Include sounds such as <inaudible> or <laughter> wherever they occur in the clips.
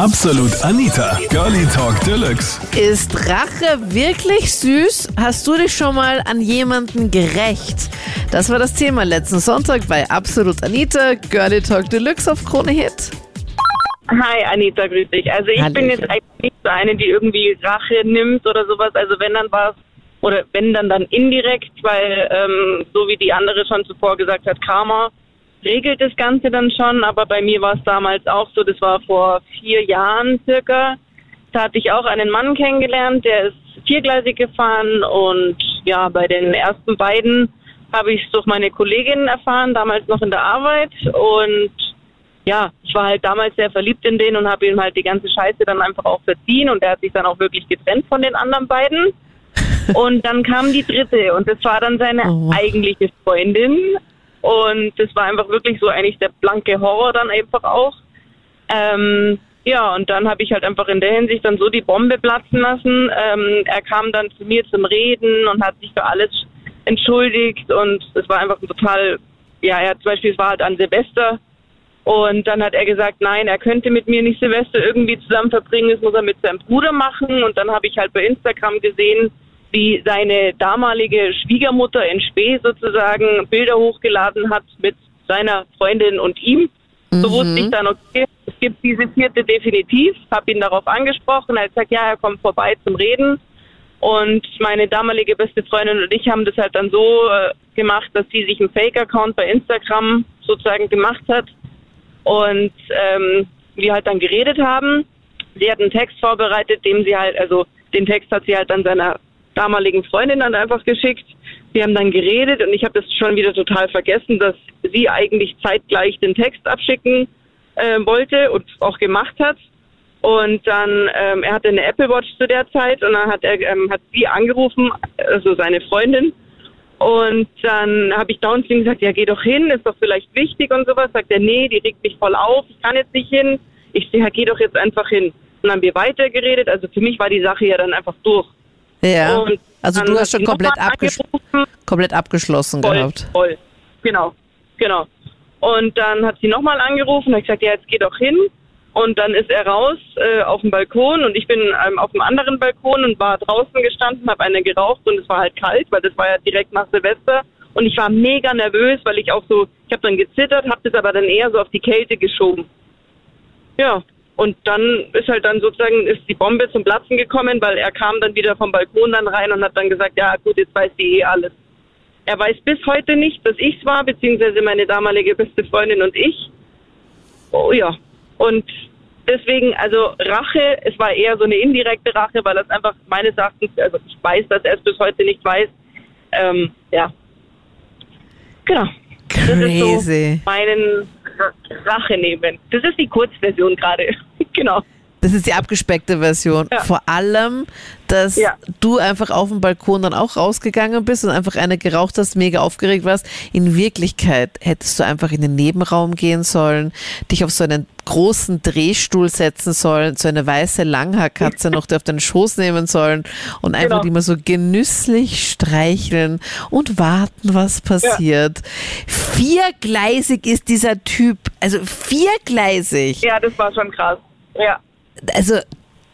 Absolut Anita, Girlie Talk Deluxe. Ist Rache wirklich süß? Hast du dich schon mal an jemanden gerecht? Das war das Thema letzten Sonntag bei Absolut Anita, Girlie Talk Deluxe auf Krone Hit. Hi Anita, grüß dich. Also ich bin Hallöchen. jetzt eigentlich nicht so eine, die irgendwie Rache nimmt oder sowas. Also wenn dann war es, oder wenn dann dann indirekt, weil ähm, so wie die andere schon zuvor gesagt hat, Karma regelt das Ganze dann schon. Aber bei mir war es damals auch so, das war vor vier Jahren circa. Da hatte ich auch einen Mann kennengelernt, der ist viergleisig gefahren und ja, bei den ersten beiden habe ich es durch meine Kollegin erfahren, damals noch in der Arbeit und ja, ich war halt damals sehr verliebt in den und habe ihm halt die ganze Scheiße dann einfach auch verziehen und er hat sich dann auch wirklich getrennt von den anderen beiden. <laughs> Und dann kam die dritte und das war dann seine Oh. eigentliche Freundin und das war einfach wirklich so eigentlich der blanke Horror dann einfach auch. Ähm, ja, und dann habe ich halt einfach in der Hinsicht dann so die Bombe platzen lassen. Ähm, er kam dann zu mir zum Reden und hat sich für alles entschuldigt und es war einfach ein total, ja, er hat zum Beispiel, es war halt an Silvester und dann hat er gesagt, nein, er könnte mit mir nicht Silvester irgendwie zusammen verbringen, das muss er mit seinem Bruder machen und dann habe ich halt bei Instagram gesehen, wie seine damalige Schwiegermutter in Spee sozusagen Bilder hochgeladen hat mit seiner Freundin und ihm. So wusste ich dann, okay, es gibt diese vierte definitiv, habe ihn darauf angesprochen, er hat gesagt, ja, er kommt vorbei zum Reden. Und meine damalige beste Freundin und ich haben das halt dann so äh, gemacht, dass sie sich einen Fake-Account bei Instagram sozusagen gemacht hat und ähm, wir halt dann geredet haben. Sie hat einen Text vorbereitet, dem sie halt, also den Text hat sie halt dann seiner damaligen Freundin dann einfach geschickt. Wir haben dann geredet und ich habe das schon wieder total vergessen, dass sie eigentlich zeitgleich den Text abschicken äh, wollte und auch gemacht hat. Und dann, ähm, er hatte eine Apple Watch zu der Zeit und dann hat er, ähm, hat sie angerufen, also seine Freundin. Und dann habe ich dauernd zu ihm gesagt, ja geh doch hin, ist doch vielleicht wichtig und sowas. Sagt er, nee, die regt mich voll auf, ich kann jetzt nicht hin. Ich sehe, ja, geh doch jetzt einfach hin. Und dann haben wir weitergeredet. Also für mich war die Sache ja dann einfach durch. Ja. Und Also du hast schon komplett, angerufen. komplett abgeschlossen Voll, gehabt. voll. Genau, genau. Und dann hat sie nochmal angerufen, hat gesagt, ja, jetzt geh doch hin. Und dann ist er raus äh, auf dem Balkon und ich bin ähm, auf dem anderen Balkon und war draußen gestanden, habe eine geraucht und es war halt kalt, weil das war ja direkt nach Silvester. Und ich war mega nervös, weil ich auch so, ich habe dann gezittert, habe das aber dann eher so auf die Kälte geschoben. Ja, und dann ist halt dann sozusagen ist die Bombe zum Platzen gekommen, weil er kam dann wieder vom Balkon dann rein und hat dann gesagt, ja gut, jetzt weiß die eh alles. Er weiß bis heute nicht, dass ich's war, beziehungsweise meine damalige beste Freundin und ich. Oh ja. Und deswegen, also Rache, es war eher so eine indirekte Rache, weil das einfach meines Erachtens, also ich weiß, dass er es bis heute nicht weiß. Ähm, ja. Genau. Das ist so Crazy. meinen Rache nehmen. Das ist die Kurzversion gerade. <laughs> genau. Das ist die abgespeckte Version. Ja. Vor allem, dass Ja. du einfach auf dem Balkon dann auch rausgegangen bist und einfach eine geraucht hast, mega aufgeregt warst. In Wirklichkeit hättest du einfach in den Nebenraum gehen sollen, dich auf so einen großen Drehstuhl setzen sollen, so eine weiße Langhaarkatze <laughs> noch auf den Schoß nehmen sollen und einfach Genau. die mal so genüsslich streicheln und warten, was passiert. Viergleisig ist dieser Typ, also viergleisig. Ja, das war schon krass. Ja. Also,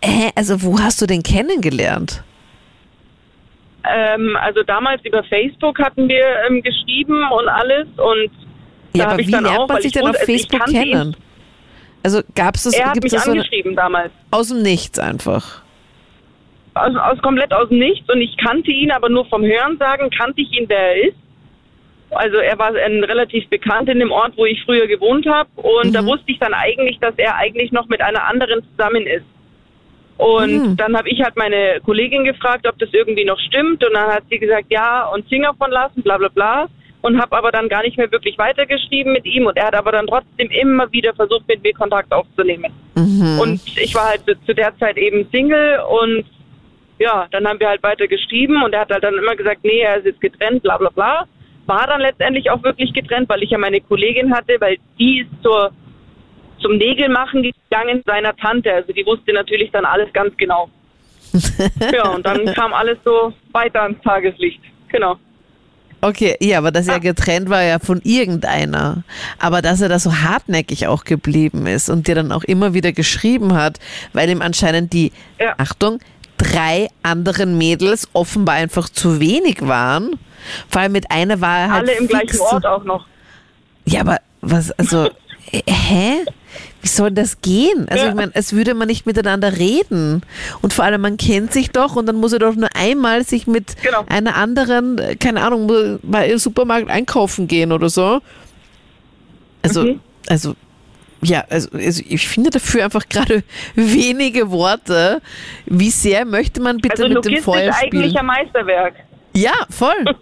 hä, also wo hast du den kennengelernt? Ähm, also damals über Facebook hatten wir ähm, geschrieben und alles und Ja, aber wie lernt auch, man sich ich denn auf also Facebook kannte ihn. kennen? Also gab es das, Er hat mich das so eine, angeschrieben damals. aus dem Nichts einfach? Aus, aus komplett aus dem Nichts und ich kannte ihn, aber nur vom Hörensagen kannte ich ihn, wer er ist. Also er war ein relativ bekannt in dem Ort, wo ich früher gewohnt habe und da wusste ich dann eigentlich, dass er eigentlich noch mit einer anderen zusammen ist. Und Mhm. dann habe ich halt meine Kollegin gefragt, ob das irgendwie noch stimmt und dann hat sie gesagt, ja und Finger von lassen, bla bla bla und habe aber dann gar nicht mehr wirklich weitergeschrieben mit ihm und er hat aber dann trotzdem immer wieder versucht, mit mir Kontakt aufzunehmen. Mhm. Und ich war halt zu, zu der Zeit eben Single und ja, dann haben wir halt weiter geschrieben und er hat halt dann immer gesagt, nee, er ist jetzt getrennt, bla bla bla. War dann letztendlich auch wirklich getrennt, weil ich ja meine Kollegin hatte, weil die ist zur, zum Nägelmachen gegangen seiner Tante. Also die wusste natürlich dann alles ganz genau. <laughs> ja, und dann kam alles so weiter ans Tageslicht. Genau. Okay, ja, aber dass er getrennt war ja von irgendeiner. Aber dass er da so hartnäckig auch geblieben ist und dir dann auch immer wieder geschrieben hat, weil ihm anscheinend die, Ja. Achtung, drei anderen Mädels offenbar einfach zu wenig waren. Vor allem mit einer war er halt Alle im gleichen Ort auch noch. Ja, aber was, also, <laughs> äh, hä? Wie soll das gehen? Also Ja. ich meine, es würde man nicht miteinander reden. Und vor allem, man kennt sich doch und dann muss er doch nur einmal sich mit Genau. einer anderen, äh, keine Ahnung, mal im Supermarkt einkaufen gehen oder so. Also, Mhm. also, ja, also, also ich finde dafür einfach gerade <laughs> wenige Worte. Wie sehr möchte man bitte Also mit dem Feuer eigentlich spielen? ein Meisterwerk. Ja, voll. <laughs>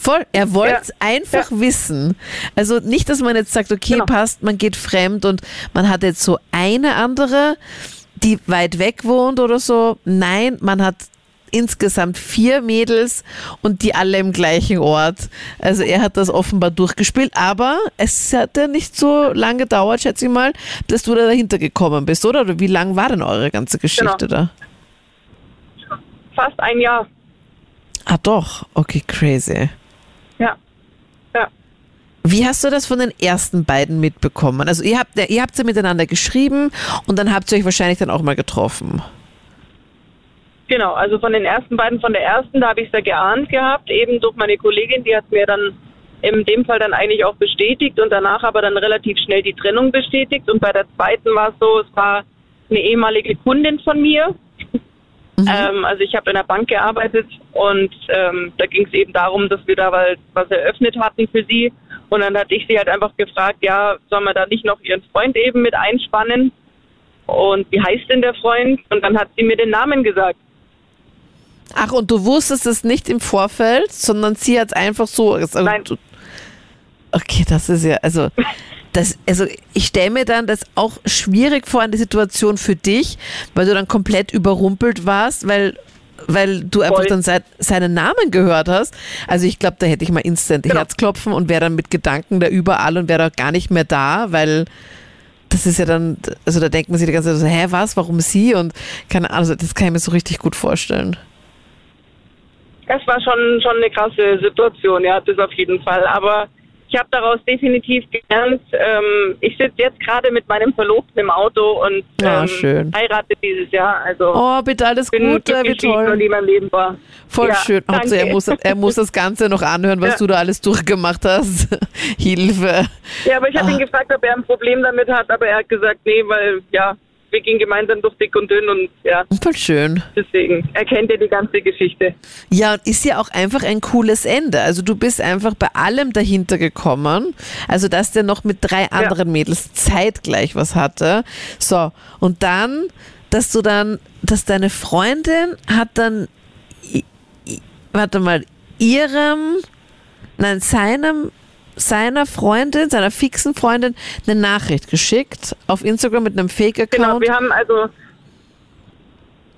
Voll. Er wollte es Ja. einfach wissen. Also nicht, dass man jetzt sagt, okay, Genau. passt, man geht fremd und man hat jetzt so eine andere, die weit weg wohnt oder so. Nein, man hat insgesamt vier Mädels und die alle im gleichen Ort. Also er hat das offenbar durchgespielt, aber es hat ja nicht so lange gedauert, schätze ich mal, dass du da dahinter gekommen bist, oder? Oder wie lang war denn eure ganze Geschichte da? Fast ein Jahr. Ah doch, okay, crazy. Ja. Ja. Wie hast du das von den ersten beiden mitbekommen? Also ihr habt, ihr habt ja miteinander geschrieben und dann habt ihr euch wahrscheinlich dann auch mal getroffen. Genau, also von den ersten beiden, von der ersten, da habe ich es ja geahnt gehabt, eben durch meine Kollegin, die hat mir dann in dem Fall dann eigentlich auch bestätigt und danach aber dann relativ schnell die Trennung bestätigt. Und bei der zweiten war es so, es war eine ehemalige Kundin von mir. Ähm, also ich habe in der Bank gearbeitet und ähm, da ging es eben darum, dass wir da was, was eröffnet hatten für sie. Und dann hatte ich sie halt einfach gefragt, ja, sollen wir da nicht noch ihren Freund eben mit einspannen? Und wie heißt denn der Freund? Und dann hat sie mir den Namen gesagt. Ach, und du wusstest es nicht im Vorfeld, sondern sie hat es einfach so. Also, Nein. Okay, das ist ja, also, das, also ich stelle mir dann das auch schwierig vor an die Situation für dich, weil du dann komplett überrumpelt warst, weil, weil du einfach Voll. dann seit, seinen Namen gehört hast. Also ich glaube, da hätte ich mal instant Genau. Herzklopfen und wäre dann mit Gedanken da überall und wäre da gar nicht mehr da, weil das ist ja dann, also da denkt man sich die ganze Zeit so, hä, was, warum sie? Und keine Ahnung, also das kann ich mir so richtig gut vorstellen. Es war schon, schon eine krasse Situation, ja, das auf jeden Fall. Aber ich habe daraus definitiv gelernt. Ähm, ich sitze jetzt gerade mit meinem Verlobten im Auto und Ah, ähm, heirate dieses Jahr. Also Oh, bitte alles Gute, wie toll. nie in meinem Leben war. Voll Ja, schön. Hauptsache, er muss, er muss das Ganze noch anhören, was Ja. du da alles durchgemacht hast. <laughs> Hilfe. Ja, aber ich habe ihn gefragt, ob er ein Problem damit hat, aber er hat gesagt, nee, weil ja, wir gehen gemeinsam durch dick und dünn und ja, Voll schön. deswegen. Er kennt ja die ganze Geschichte. Ja, und ist ja auch einfach ein cooles Ende. Also du bist einfach bei allem dahinter gekommen. Also dass der noch mit drei anderen Mädels zeitgleich was hatte. So, und dann, dass du dann, dass deine Freundin hat dann, warte mal, ihrem, nein, seinem, seiner Freundin, seiner fixen Freundin eine Nachricht geschickt auf Instagram mit einem Genau, Fake-Account. wir haben also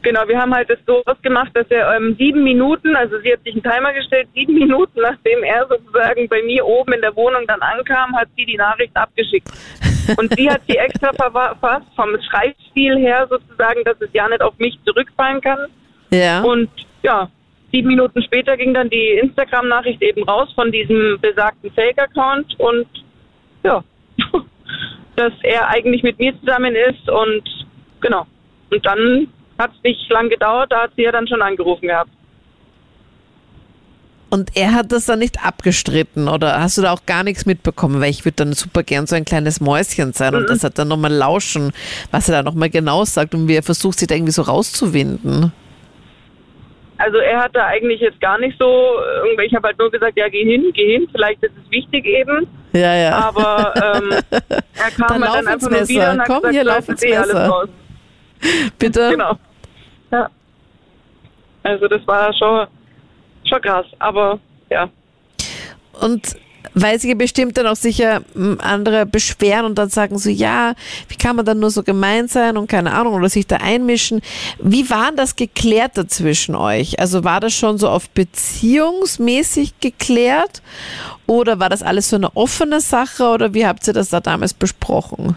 genau, wir haben halt das so ausgemacht, dass er ähm, sieben Minuten, also sie hat sich einen Timer gestellt, sieben Minuten nachdem er sozusagen bei mir oben in der Wohnung dann ankam, hat sie die Nachricht abgeschickt. Und sie hat sie extra <laughs> verfasst vom Schreibstil her sozusagen, dass es ja nicht auf mich zurückfallen kann. ja. Und ja, sieben Minuten später ging dann die Instagram-Nachricht eben raus von diesem besagten Fake-Account und ja, <laughs> dass er eigentlich mit mir zusammen ist und genau. Und dann hat es nicht lang gedauert, da hat sie ja dann schon angerufen gehabt. Und er hat das dann nicht abgestritten oder hast du da auch gar nichts mitbekommen? Weil ich würde dann super gern so ein kleines Mäuschen sein und das hat dann nochmal lauschen, was er da nochmal genau sagt und wie er versucht, sich da irgendwie so rauszuwinden. Also er hat da eigentlich jetzt gar nicht so, ich habe halt nur gesagt, ja geh hin, geh hin, vielleicht ist es wichtig eben, Ja, ja. aber ähm, <laughs> er kam Dann halt dann einfach nur wieder und hat Komm, gesagt, hier, "So, lauf ins eh alles Messer." raus. <laughs> Bitte? Genau. Ja. Also das war schon, schon krass, aber ja. Und weil sich bestimmt dann auch sicher m, andere beschweren und dann sagen so, ja, wie kann man dann nur so gemein sein und keine Ahnung oder sich da einmischen. Wie war das geklärt dazwischen euch? Also war das schon so auf beziehungsmäßig geklärt oder war das alles so eine offene Sache oder wie habt ihr das da damals besprochen?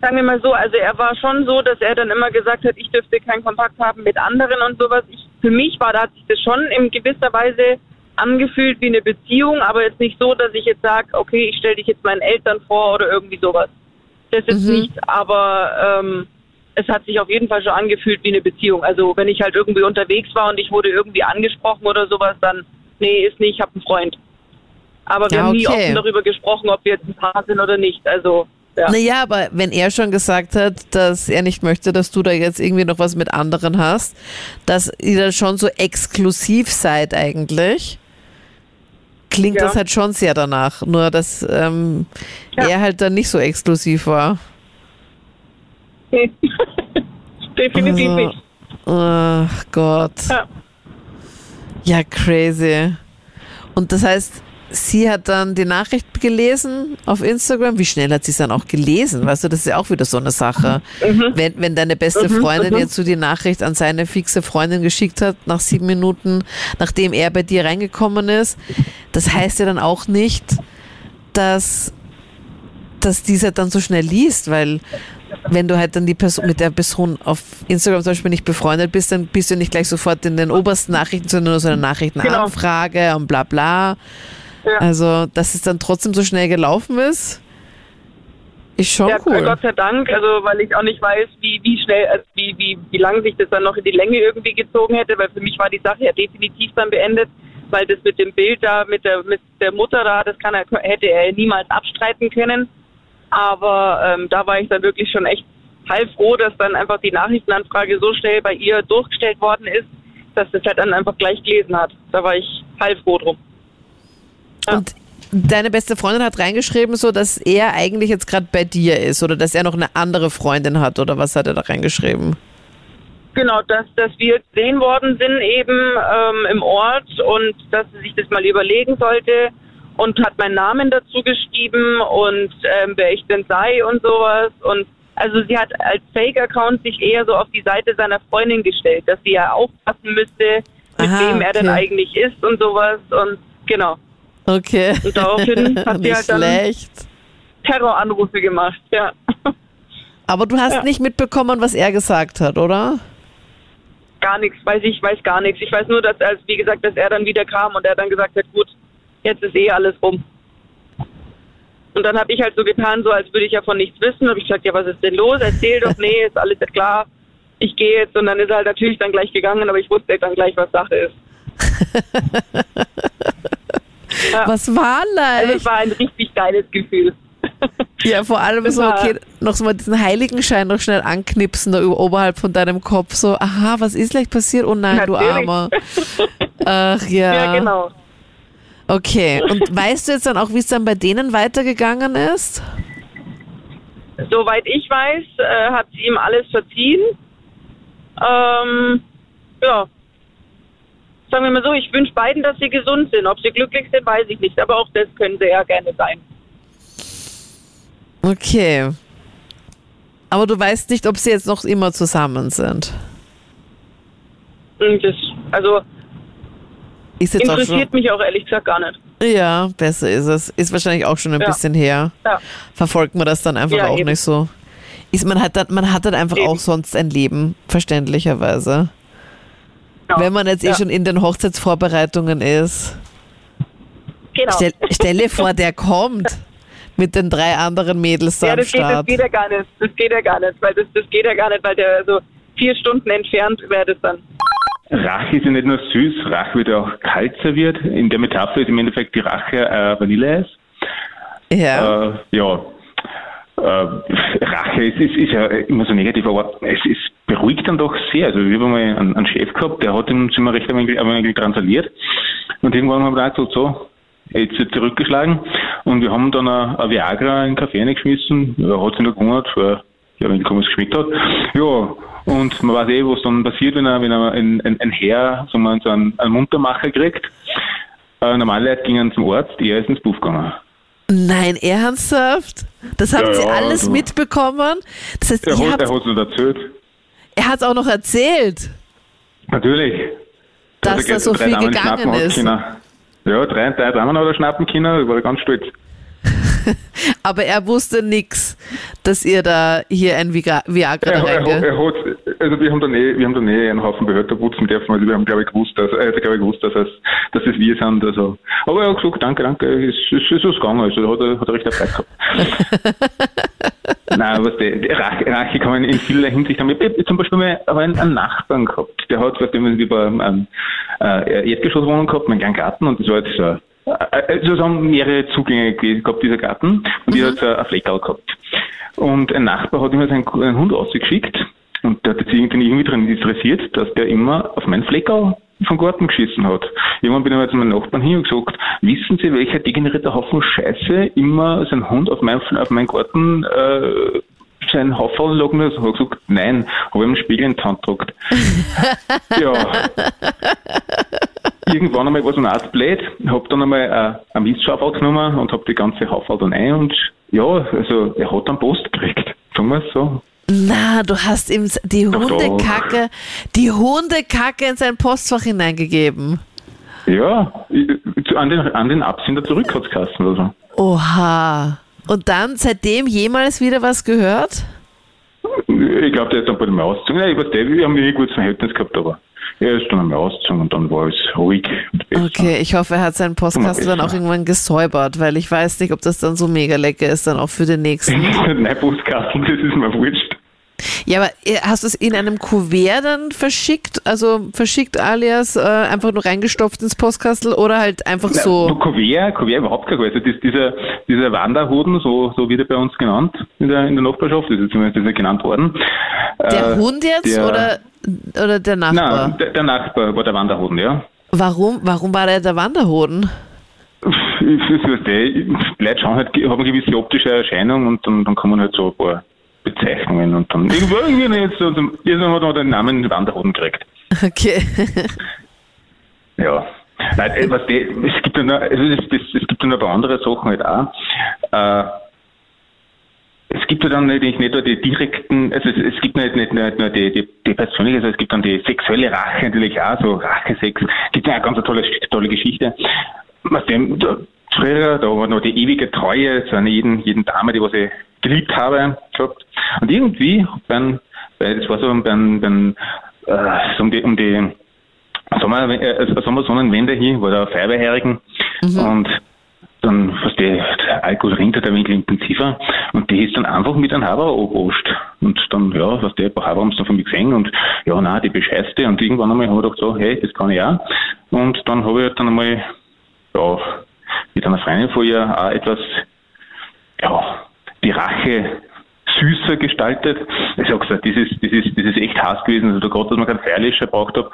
Sagen wir mal so, also er war schon so, dass er dann immer gesagt hat, ich dürfte keinen Kontakt haben mit anderen und sowas. Ich, für mich war, da hat sich das schon in gewisser Weise angefühlt wie eine Beziehung, aber jetzt nicht so, dass ich jetzt sage, okay, ich stelle dich jetzt meinen Eltern vor oder irgendwie sowas. Das ist Mhm. nicht, aber ähm, es hat sich auf jeden Fall schon angefühlt wie eine Beziehung. Also wenn ich halt irgendwie unterwegs war und ich wurde irgendwie angesprochen oder sowas, dann, nee, ist nicht, ich habe einen Freund. Aber wir Ja, haben nie okay. offen darüber gesprochen, ob wir jetzt ein Paar sind oder nicht. Also, ja. Naja, aber wenn er schon gesagt hat, dass er nicht möchte, dass du da jetzt irgendwie noch was mit anderen hast, dass ihr da schon so exklusiv seid eigentlich, klingt Ja. das halt schon sehr danach. Nur, dass ähm, Ja. er halt dann nicht so exklusiv war. <laughs> Definitiv Also, nicht. Ach Gott. Ja. Ja, crazy. Und das heißt, sie hat dann die Nachricht gelesen auf Instagram. Wie schnell hat sie es dann auch gelesen? Weißt du, das ist ja auch wieder so eine Sache. Wenn, wenn deine beste Mhm, Freundin mhm. jetzt so die Nachricht an seine fixe Freundin geschickt hat, nach sieben Minuten, nachdem er bei dir reingekommen ist, das heißt ja dann auch nicht, dass, dass dieser dann so schnell liest, weil wenn du halt dann die Person mit der Person auf Instagram zum Beispiel nicht befreundet bist, dann bist du nicht gleich sofort in den obersten Nachrichten, sondern nur so eine Nachrichtenanfrage und bla bla. Ja. Also, dass es dann trotzdem so schnell gelaufen ist, ist schon Ja, cool. Gott sei Dank, also weil ich auch nicht weiß, wie, wie schnell, also wie, wie, wie lange sich das dann noch in die Länge irgendwie gezogen hätte, weil für mich war die Sache ja definitiv dann beendet, weil das mit dem Bild da, mit der, mit der Mutter da, das kann er, hätte er niemals abstreiten können. Aber ähm, da war ich dann wirklich schon echt heilfroh, dass dann einfach die Nachrichtenanfrage so schnell bei ihr durchgestellt worden ist, dass das halt dann einfach gleich gelesen hat. Da war ich heilfroh drum. Ja. Und deine beste Freundin hat reingeschrieben, so dass er eigentlich jetzt gerade bei dir ist oder dass er noch eine andere Freundin hat oder was hat er da reingeschrieben? Genau, dass, dass wir gesehen worden sind eben ähm, im Ort und dass sie sich das mal überlegen sollte und hat meinen Namen dazu geschrieben und ähm, wer ich denn sei und sowas und also sie hat als Fake-Account sich eher so auf die Seite seiner Freundin gestellt, dass sie ja aufpassen müsste, mit Aha, wem er denn okay. eigentlich ist und sowas und genau. Okay. Und daraufhin <laughs> hat sie halt dann- schlecht. Terroranrufe gemacht, ja. <laughs> Aber du hast Ja. nicht mitbekommen, was er gesagt hat, oder? gar nichts, weiß ich, weiß gar nichts. Ich weiß nur, dass er, wie gesagt, dass er dann wieder kam und er dann gesagt hat, gut, jetzt ist eh alles rum. Und dann habe ich halt so getan, so als würde ich ja von nichts wissen. Habe ich gesagt, ja, was ist denn los? Erzähl doch, nee, ist alles klar. Ich gehe jetzt und dann ist er halt natürlich dann gleich gegangen, aber ich wusste dann gleich, was Sache ist. <laughs> Ja. Was war Also leicht? es war ein richtig geiles Gefühl. <laughs> Ja, vor allem so, okay, noch so mal diesen Heiligenschein noch schnell anknipsen da oberhalb von deinem Kopf. So, aha, was ist gleich passiert? Oh nein, du Natürlich. Armer. <laughs> Ach ja. Ja, genau. Okay, und weißt du jetzt dann auch, wie es dann bei denen weitergegangen ist? Soweit ich weiß, äh, hat sie ihm alles verziehen. Ähm, ja. Sagen wir mal so, ich wünsche beiden, dass sie gesund sind. Ob sie glücklich sind, weiß ich nicht. Aber auch das können sie ja gerne sein. Okay. Aber du weißt nicht, ob sie jetzt noch immer zusammen sind. Und das, also jetzt auch interessiert mich auch ehrlich gesagt gar nicht. ja, besser ist es. Ist wahrscheinlich auch schon ein Ja. bisschen her. Ja. Verfolgt man das dann einfach Ja, auch eben. nicht so. Ist, man, hat dann, man hat dann einfach Eben. auch sonst ein Leben, verständlicherweise. Genau. Wenn man jetzt eh Ja. schon in den Hochzeitsvorbereitungen ist. Genau. Stell, stell dir vor, der kommt mit den drei anderen Mädels da ja, am das geht, das geht ja gar nicht. Das geht ja gar nicht, weil das, das geht ja gar nicht, weil der so vier Stunden entfernt wäre das dann. Rache ist ja nicht nur süß, Rache wird ja auch kalt serviert. In der Metapher ist im Endeffekt die Rache äh, Vanilleeis. ja. Äh, ja, äh, Rache ist, ist, ist ja immer so negativ, aber es ist beruhigt dann doch sehr. Also wir haben mal einen, einen Chef gehabt, der hat ihm immer recht ein wenig transaliert. Und irgendwann haben wir gesagt, so, jetzt wird zurückgeschlagen. Und wir haben dann ein, Viagra in den Kaffee reingeschmissen. Ja, hat sich nur gewundert, weil ja, wenn es geschmeckt hat. Ja, und man weiß eh, was dann passiert, wenn er, wenn er ein, ein, ein Herr so, man, so einen, einen Muntermacher kriegt. Äh, normale Leute gingen zum Arzt, er ist ins Buff gegangen. Nein, ernsthaft? Das habt Ja, ihr ja, alles also- mitbekommen? Das heißt, Er hat es erzählt. er hat es auch noch erzählt, Natürlich. dass er da so viel Damen gegangen ist. Ja, drei, drei Damen hat er schnappen können, ich war ganz stolz. <laughs> Aber er wusste nix, dass ihr da hier ein Viagra Er, er, reinge... er, hat, also wir haben dann eh, wir haben dann eh einen Haufen Behörder putzen dürfen, also wir haben glaube ich gewusst, dass, äh, glaube ich gewusst, dass es, dass es wir sind, also. Aber er hat gesagt, danke, danke, es ist, ist, ist was gegangen, also hat er, hat er recht Erfolg gehabt. <laughs> Nein, was die, die Rache, Rache kann man in vieler Hinsicht haben. Ich habe zum Beispiel mal einen, einen Nachbarn gehabt, der hat, weißt du, über ähm, äh, Erdgeschosswohnung gehabt, meinen kleinen Garten und das war jetzt so also es haben mehrere Zugänge gehabt, dieser Garten, und mhm. die hat so ein Fleckerl gehabt. Und ein Nachbar hat immer seinen, Hund ausgeschickt und der hat sich irgendwie daran interessiert, dass der immer auf meinen Fleckerl vom Garten geschissen hat. Irgendwann bin ich mal zu meinem Nachbarn hin und gesagt, wissen Sie, welcher degenerierte Haufen Scheiße immer sein Hund auf, mein, auf meinen Garten äh, sein Haufen lagen hat? Hat gesagt, nein, habe ich ihm Spiegel in die Hand gedruckt. <laughs> ja. Irgendwann einmal war so ein Art blöd, habe dann einmal äh, ein Mistschafel genommen und habe die ganze Haufel dann ein und ja, also er hat dann Post gekriegt, sagen wir es so. Na, du hast ihm die Hundekacke, die Hundekacke in sein Postfach hineingegeben. Ja, an den, an den Absender zurück hat es oder Oha. Und dann seitdem jemals wieder was gehört? Ich glaube, der ist dann bei dem Auszogen. Ja, ich weiß nicht, wir haben nie ein gutes Verhältnis gehabt, aber er ist dann einmal ausgezogen und dann war es ruhig. Okay, ich hoffe, er hat seinen Postkasten dann auch irgendwann gesäubert, weil ich weiß nicht, ob das dann so mega lecker ist, dann auch für den nächsten. <laughs> Nein, Postkasten, das ist mir wurscht. Ja, aber äh, hast du es in einem Kuvert dann verschickt? Also verschickt alias äh, einfach nur reingestopft ins Postkastel oder halt einfach Na, so? Kuvert, Kuvert überhaupt kein Also das, dieser, dieser Wanderhoden, so, so wird er bei uns genannt in der, in der Nachbarschaft, das ist zumindest ist genannt worden. Der äh, Hund jetzt der, oder, oder der Nachbar? Nein, der, der Nachbar war der Wanderhoden, ja. Warum, warum war der der Wanderhoden? Ich, ich, ich, Leute schauen halt, haben eine gewisse optische Erscheinung und dann, dann kommen halt so ein paar Bezeichnungen und dann irgendwie jetzt so, irgendwann hat man den Namen Wanderhoden gekriegt. Okay. <laughs> ja. Nein, äh, was die, es gibt ja noch, also es, es, es gibt noch ein paar andere Sachen halt auch. Äh, es gibt ja dann nicht, nicht nur die direkten, also es, es gibt nicht, nicht, nicht nur die, die, die persönliche, also es gibt dann die sexuelle Rache natürlich auch, so Rachesex. Es gibt ja eine ganz tolle, tolle Geschichte. Was dem, da, früher, da war noch die ewige Treue zu einer jeden, jeden Dame, die was ich geliebt habe, gehabt. Und irgendwie, beim, das war so beim, beim äh, um die, um die Sommer, äh, Sommersonnenwende hier, war der Feuerwehrjährigen mhm. und dann, was die Alkohol rinnt halt ein wenig intensiver und die ist dann einfach mit einem Haber abgewascht. Und dann, ja, was der, ein paar Haber haben sie dann von mir gesehen und ja, nein, die bescheißte und irgendwann einmal habe ich gedacht so, hey, das kann ich auch. Und dann habe ich halt dann einmal, ja, mit einer Freundin von ihr auch etwas, ja, die Rache süßer gestaltet. Ich habe gesagt, das ist, das ist, das ist echt heiß gewesen. Also da gerade, dass man kein Feierlischer braucht habe,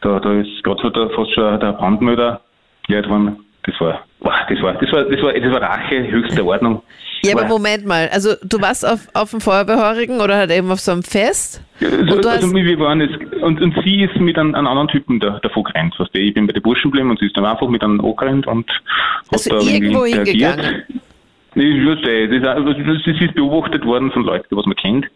da, da ist gerade so der, fast schon der Brandmörder worden. Das war, das war, das war, das war, das war Rache höchster Ordnung. Ja, aber Moment mal, also du warst auf, auf dem Feuerwehrheurigen oder halt eben auf so einem Fest? Ja, also, also wir waren es, und, und sie ist mit einem, einem anderen Typen da, davor gerannt. Weißt du, ich bin bei den Burschen geblieben und sie ist dann einfach mit einem angerannt und also hat da irgendwo hingegangen. Ich wusste, das ist, das ist beobachtet worden von Leuten, die was man kennt.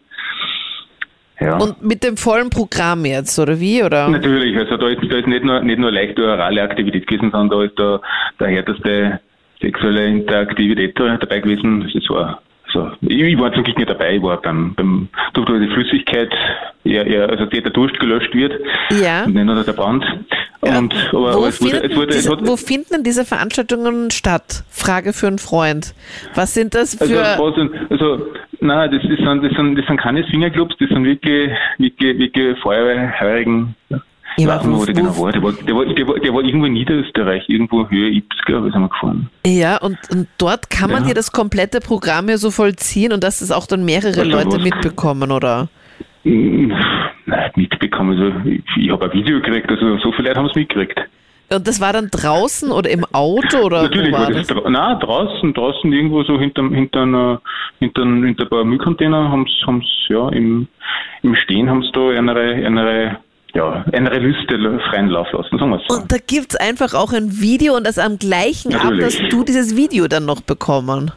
Ja. Und mit dem vollen Programm jetzt, oder wie? Oder? Natürlich, also da ist, da ist nicht nur, nicht nur leichte orale Aktivität gewesen, sondern da ist da der härteste sexuelle Interaktivität dabei gewesen. Das war so, ich war zum Glück nicht dabei, ich war beim, beim wo die Flüssigkeit, eher, eher, also der Durst gelöscht wird, ja. und nur der Brand. Und, ja. aber, wo, aber es wurde, es wurde, diese, wo finden diese Veranstaltungen statt? Frage für einen Freund. Was sind das also, für... Also, also nein, das, ist, das, sind, das sind keine Swingerclubs, das sind wirklich, wirklich, wirklich Feuerwehrheurigen nicht, wo der genau war. Der war, der war, der war, der war irgendwo in Niederösterreich, irgendwo Höhe ich, sind wir gefahren. Ja, und, und dort kann man ja. hier das komplette Programm ja so vollziehen und dass das auch dann mehrere Leute was? mitbekommen, oder? Nein, mitbekommen. Also ich, ich habe ein Video gekriegt, also so viele Leute haben es mitgekriegt. Und das war dann draußen oder im Auto oder Natürlich war, war das, das? Nein, draußen, draußen irgendwo so hinter hinter einer, hinter, hinter ein paar Müllcontainer haben sie ja im, im Stehen haben sie da eine, eine ja, eine Liste freien Lauf lassen, sagen wir so. Und da gibt es einfach auch ein Video und das am gleichen Natürlich. Abend hast du dieses Video dann noch bekommen.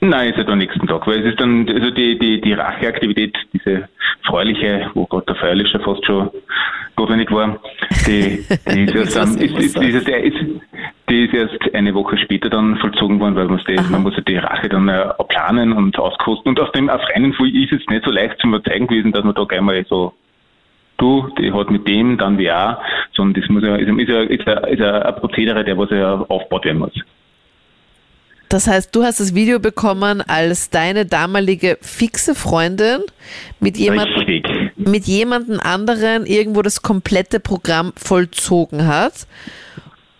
Nein, ist ja am nächsten Tag, weil es ist dann, also die, die, die Racheaktivität, diese freuliche, wo Gott der Feierliche fast schon notwendig war, die, die, ist, <laughs> dann, ist, ist, ist, ist, die ist erst eine Woche später dann vollzogen worden, weil man, die, man muss ja die Rache dann äh, planen und auskosten. Und aus dem auf reinen Fall ist es nicht so leicht zu überzeugen gewesen, dass man da gleich mal so du, die hat mit dem, dann auch, sondern das muss ja, ist, ist, ist, ist ein Prozedere, der was ja aufgebaut werden muss. Das heißt, du hast das Video bekommen, als deine damalige fixe Freundin mit jemandem, mit jemandem anderen irgendwo das komplette Programm vollzogen hat.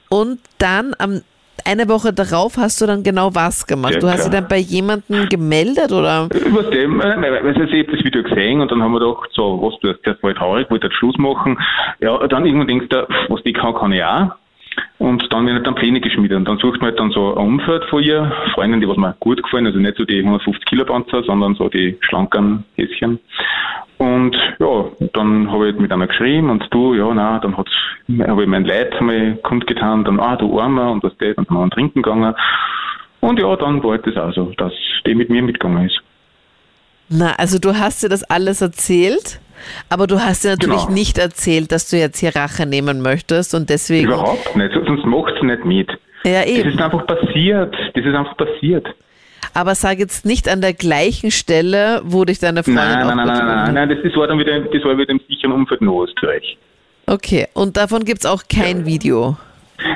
Und dann am eine Woche darauf hast du dann genau was gemacht? Ja, du hast dich dann bei jemandem gemeldet oder? Was dem, äh, also ich habe das Video gesehen und dann haben wir gedacht, so, was du hast, das war traurig, wollte Schluss machen. Ja, dann irgendwann denkst du, was ich kann, kann ich auch. Und dann werden halt dann Pläne geschmiedet. Und dann sucht man halt dann so ein Umfeld von ihr, Freundin, die was mir gut gefallen, also nicht so die 150 Kilo Panzer, sondern so die schlanken Häschen. Und ja, dann habe ich mit einer geschrieben und du, ja, na, dann habe ich mein Leid einmal kundgetan, dann, ah, du Armer und das, und dann haben wir trinken gegangen. Und ja, dann war halt das auch so, dass die mit mir mitgegangen ist. Na, also du hast dir das alles erzählt, aber du hast dir natürlich genau. nicht erzählt, dass du jetzt hier Rache nehmen möchtest und deswegen. Überhaupt nicht, sonst macht es nicht mit. Ja, eben. Das ist einfach passiert. Das ist einfach passiert aber sag jetzt nicht an der gleichen Stelle, wo dich deine Freundin Nein, nein, nein, nein, nein, nein, das, das war dann wieder, das war wieder im sicheren Umfeld in Österreich. Okay, und davon gibt es auch kein ja. Video?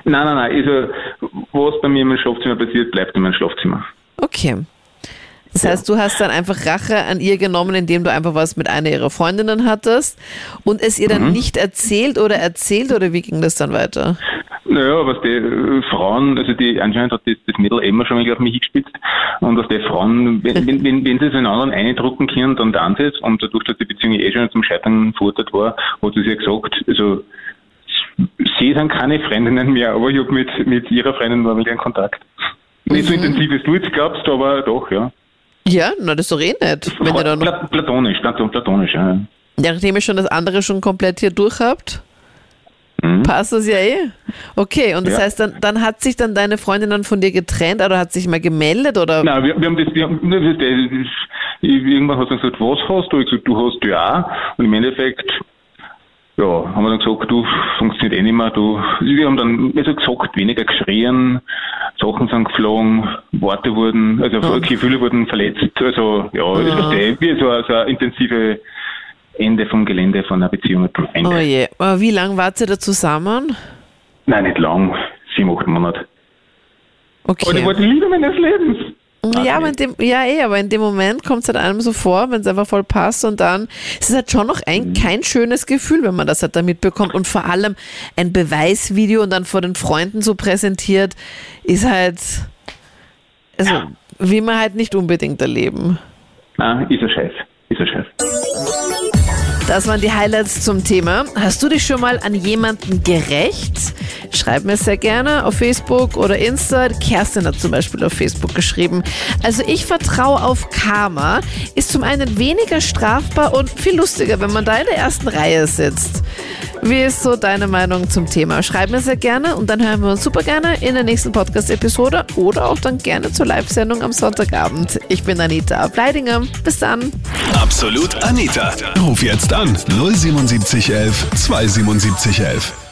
Nein, nein, nein, also was bei mir in meinem Schlafzimmer passiert, bleibt in meinem Schlafzimmer. Okay. Das heißt, du hast dann einfach Rache an ihr genommen, indem du einfach was mit einer ihrer Freundinnen hattest und es ihr dann mhm. nicht erzählt oder erzählt oder wie ging das dann weiter? Naja, was die äh, Frauen, also die anscheinend hat das, das Mädel immer schon mal auf mich gespitzt und was die Frauen, wenn, wenn, wenn, wenn sie es in anderen eindrucken können, dann dann sie es und dadurch, dass die Beziehung eh schon zum Scheitern verurteilt war, hat sie ja gesagt, also sie sind keine Freundinnen mehr, aber ich habe mit, mit ihrer Freundin mal wieder in Kontakt. Nicht mhm. so intensiv, wie du jetzt glaubst, aber doch, ja. Ja, na, das ist doch eh nett. Wenn ihr da noch platonisch, platonisch, ja. Ja, nachdem ihr schon das andere schon komplett hier durch habt. Mhm. Passt das ja eh. Okay, und das ja. heißt, dann, dann hat sich dann deine Freundin dann von dir getrennt oder hat sich mal gemeldet? Oder? Nein, wir, wir haben das, wir haben, das, das, irgendwann hat sie gesagt, was hast du? Ich gesagt, du hast ja auch. Und im Endeffekt, ja, haben wir dann gesagt, du funktioniert eh nicht mehr. Du, wir haben dann, also gesagt, weniger geschrien, Sachen sind geflogen, Worte wurden, also oh. Gefühle wurden verletzt. Also ja, das ist eh wie so, so eine intensive Ende vom Gelände von einer Beziehung mit Ende. Oh je. Aber wie lange wart ihr da zusammen? Nein, nicht lang. Sieben, acht Monate. Okay. Aber ich war die Liebe meines Lebens. Ja, aber in dem, ja, eh, aber in dem Moment kommt es halt einem so vor, wenn es einfach voll passt und dann es ist halt schon noch ein, mhm. kein schönes Gefühl, wenn man das halt da mitbekommt und vor allem ein Beweisvideo und dann vor den Freunden so präsentiert, ist halt, also, ja. will man halt nicht unbedingt erleben. Ah, ist ein Scheiß, ist ein Scheiß. Das waren die Highlights zum Thema. Hast du dich schon mal an jemanden gerecht? Schreib mir sehr gerne auf Facebook oder Insta. Kerstin hat zum Beispiel auf Facebook geschrieben. Also ich vertraue auf Karma. Ist zum einen weniger strafbar und viel lustiger, wenn man da in der ersten Reihe sitzt. Wie ist so deine Meinung zum Thema? Schreib mir sehr gerne und dann hören wir uns super gerne in der nächsten Podcast-Episode oder auch dann gerne zur Live-Sendung am Sonntagabend. Ich bin Anita Bleidinger. Bis dann. Absolut Anita. Ruf jetzt an 07711 27711.